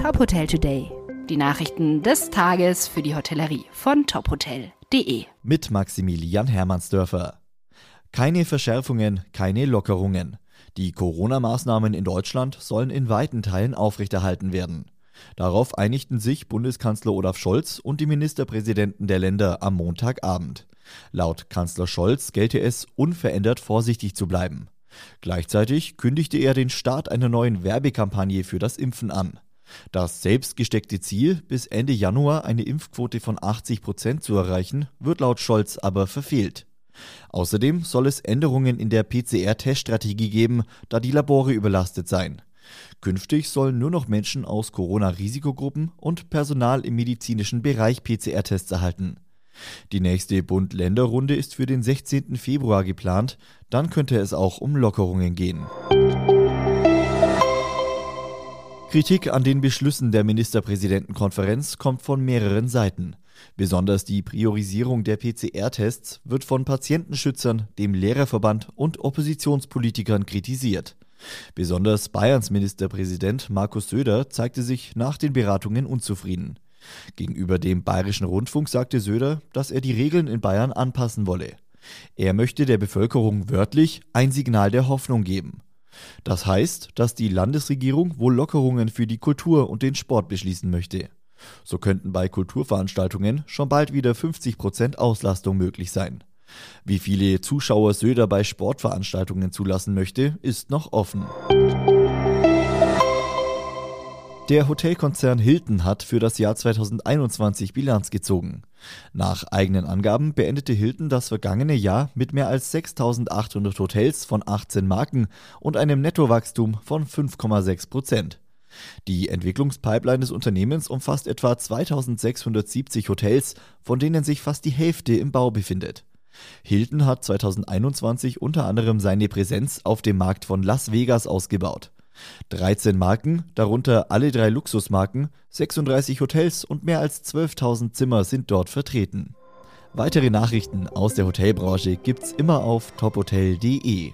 Top Hotel Today. Die Nachrichten des Tages für die Hotellerie von tophotel.de. Mit Maximilian Hermannsdörfer. Keine Verschärfungen, keine Lockerungen. Die Corona-Maßnahmen in Deutschland sollen in weiten Teilen aufrechterhalten werden. Darauf einigten sich Bundeskanzler Olaf Scholz und die Ministerpräsidenten der Länder am Montagabend. Laut Kanzler Scholz gelte es, unverändert vorsichtig zu bleiben. Gleichzeitig kündigte er den Start einer neuen Werbekampagne für das Impfen an. Das selbstgesteckte Ziel, bis Ende Januar eine Impfquote von 80 Prozent zu erreichen, wird laut Scholz aber verfehlt. Außerdem soll es Änderungen in der PCR-Teststrategie geben, da die Labore überlastet seien. Künftig sollen nur noch Menschen aus Corona-Risikogruppen und Personal im medizinischen Bereich PCR-Tests erhalten. Die nächste Bund-Länder-Runde ist für den 16. Februar geplant, dann könnte es auch um Lockerungen gehen. Kritik an den Beschlüssen der Ministerpräsidentenkonferenz kommt von mehreren Seiten. Besonders die Priorisierung der PCR-Tests wird von Patientenschützern, dem Lehrerverband und Oppositionspolitikern kritisiert. Besonders Bayerns Ministerpräsident Markus Söder zeigte sich nach den Beratungen unzufrieden. Gegenüber dem Bayerischen Rundfunk sagte Söder, dass er die Regeln in Bayern anpassen wolle. Er möchte der Bevölkerung wörtlich ein Signal der Hoffnung geben. Das heißt, dass die Landesregierung wohl Lockerungen für die Kultur und den Sport beschließen möchte. So könnten bei Kulturveranstaltungen schon bald wieder 50 Prozent Auslastung möglich sein. Wie viele Zuschauer Söder bei Sportveranstaltungen zulassen möchte, ist noch offen. Der Hotelkonzern Hilton hat für das Jahr 2021 Bilanz gezogen. Nach eigenen Angaben beendete Hilton das vergangene Jahr mit mehr als 6800 Hotels von 18 Marken und einem Nettowachstum von 5,6 Prozent. Die Entwicklungspipeline des Unternehmens umfasst etwa 2670 Hotels, von denen sich fast die Hälfte im Bau befindet. Hilton hat 2021 unter anderem seine Präsenz auf dem Markt von Las Vegas ausgebaut. 13 Marken, darunter alle drei Luxusmarken, 36 Hotels und mehr als 12.000 Zimmer sind dort vertreten. Weitere Nachrichten aus der Hotelbranche gibt's immer auf tophotel.de.